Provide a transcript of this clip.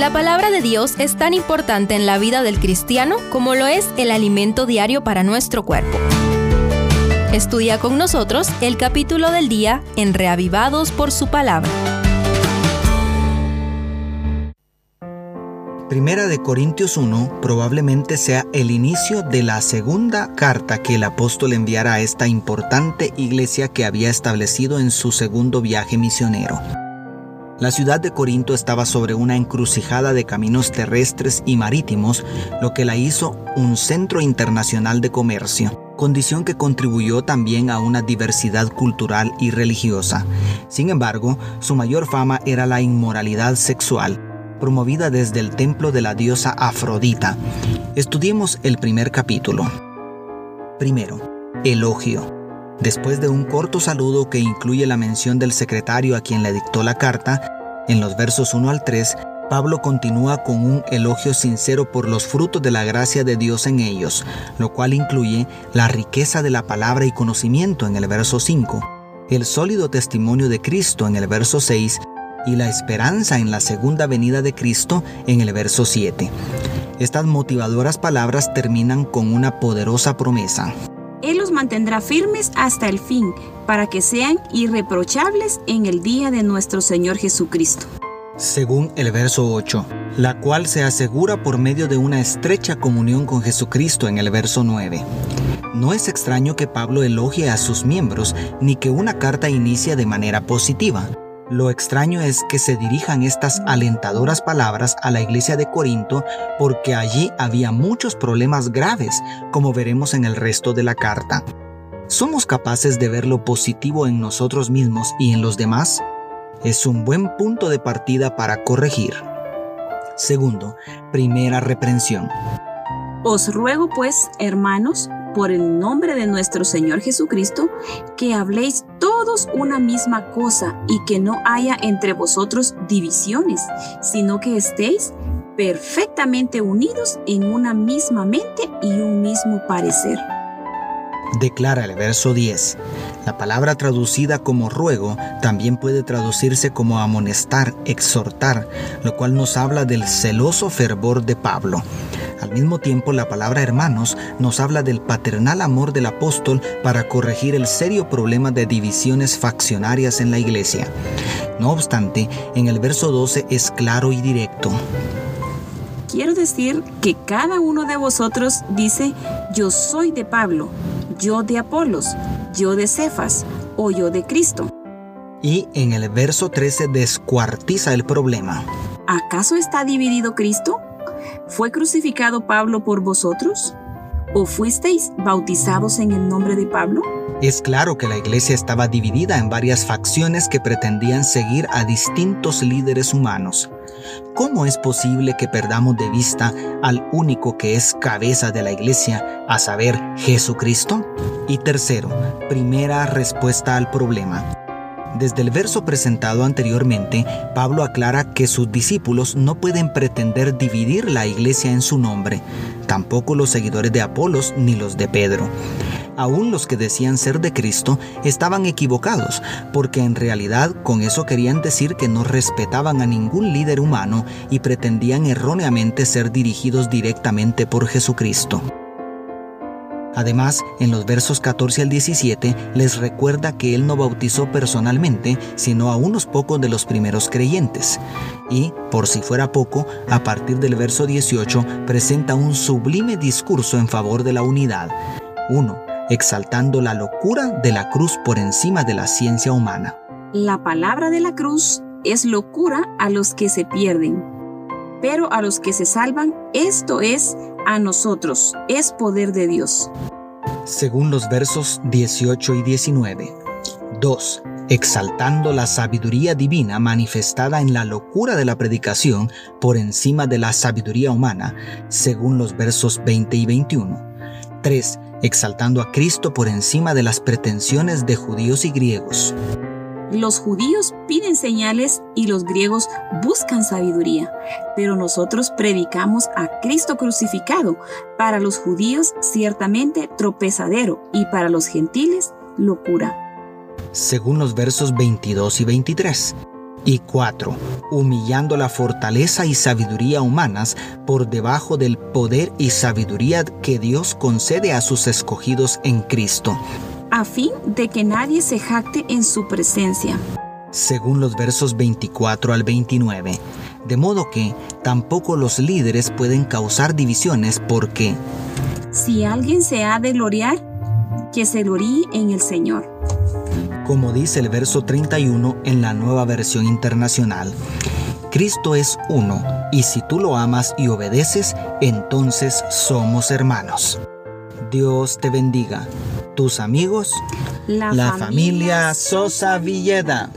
La palabra de Dios es tan importante en la vida del cristiano como lo es el alimento diario para nuestro cuerpo. Estudia con nosotros el capítulo del día en Reavivados por su palabra. Primera de Corintios 1 probablemente sea el inicio de la segunda carta que el apóstol enviará a esta importante iglesia que había establecido en su segundo viaje misionero. La ciudad de Corinto estaba sobre una encrucijada de caminos terrestres y marítimos, lo que la hizo un centro internacional de comercio, condición que contribuyó también a una diversidad cultural y religiosa. Sin embargo, su mayor fama era la inmoralidad sexual, promovida desde el templo de la diosa Afrodita. Estudiemos el primer capítulo. Primero, elogio. Después de un corto saludo que incluye la mención del secretario a quien le dictó la carta, en los versos 1 al 3, Pablo continúa con un elogio sincero por los frutos de la gracia de Dios en ellos, lo cual incluye la riqueza de la palabra y conocimiento en el verso 5, el sólido testimonio de Cristo en el verso 6 y la esperanza en la segunda venida de Cristo en el verso 7. Estas motivadoras palabras terminan con una poderosa promesa. Mantendrá firmes hasta el fin, para que sean irreprochables en el día de nuestro Señor Jesucristo. Según el verso 8, la cual se asegura por medio de una estrecha comunión con Jesucristo en el verso 9. No es extraño que Pablo elogie a sus miembros ni que una carta inicie de manera positiva. Lo extraño es que se dirijan estas alentadoras palabras a la iglesia de Corinto porque allí había muchos problemas graves, como veremos en el resto de la carta. ¿Somos capaces de ver lo positivo en nosotros mismos y en los demás? Es un buen punto de partida para corregir. Segundo, primera reprensión. Os ruego pues, hermanos, por el nombre de nuestro Señor Jesucristo, que habléis todos una misma cosa y que no haya entre vosotros divisiones, sino que estéis perfectamente unidos en una misma mente y un mismo parecer. Declara el verso 10. La palabra traducida como ruego también puede traducirse como amonestar, exhortar, lo cual nos habla del celoso fervor de Pablo. Al mismo tiempo, la palabra hermanos nos habla del paternal amor del apóstol para corregir el serio problema de divisiones faccionarias en la iglesia. No obstante, en el verso 12 es claro y directo. Quiero decir que cada uno de vosotros dice, yo soy de Pablo, yo de Apolos, yo de Cefas o yo de Cristo. Y en el verso 13 descuartiza el problema. ¿Acaso está dividido Cristo? ¿Fue crucificado Pablo por vosotros? ¿O fuisteis bautizados en el nombre de Pablo? Es claro que la iglesia estaba dividida en varias facciones que pretendían seguir a distintos líderes humanos. ¿Cómo es posible que perdamos de vista al único que es cabeza de la iglesia, a saber, Jesucristo? Y tercero, primera respuesta al problema. Desde el verso presentado anteriormente, Pablo aclara que sus discípulos no pueden pretender dividir la iglesia en su nombre, tampoco los seguidores de Apolos ni los de Pedro. Aún los que decían ser de Cristo estaban equivocados, porque en realidad con eso querían decir que no respetaban a ningún líder humano y pretendían erróneamente ser dirigidos directamente por Jesucristo. Además, en los versos 14 al 17 les recuerda que Él no bautizó personalmente, sino a unos pocos de los primeros creyentes. Y, por si fuera poco, a partir del verso 18 presenta un sublime discurso en favor de la unidad. 1. Exaltando la locura de la cruz por encima de la ciencia humana. La palabra de la cruz es locura a los que se pierden, pero a los que se salvan, esto es a nosotros, es poder de Dios. Según los versos 18 y 19. 2. Exaltando la sabiduría divina manifestada en la locura de la predicación por encima de la sabiduría humana, según los versos 20 y 21. 3. Exaltando a Cristo por encima de las pretensiones de judíos y griegos. Los judíos piden señales y los griegos buscan sabiduría, pero nosotros predicamos a Cristo crucificado, para los judíos ciertamente tropezadero y para los gentiles locura. Según los versos 22 y 23. Y 4. Humillando la fortaleza y sabiduría humanas por debajo del poder y sabiduría que Dios concede a sus escogidos en Cristo. A fin de que nadie se jacte en su presencia. Según los versos 24 al 29. De modo que tampoco los líderes pueden causar divisiones porque... Si alguien se ha de gloriar, que se gloríe en el Señor como dice el verso 31 en la nueva versión internacional. Cristo es uno, y si tú lo amas y obedeces, entonces somos hermanos. Dios te bendiga. Tus amigos, la, familia Sosa Villeda.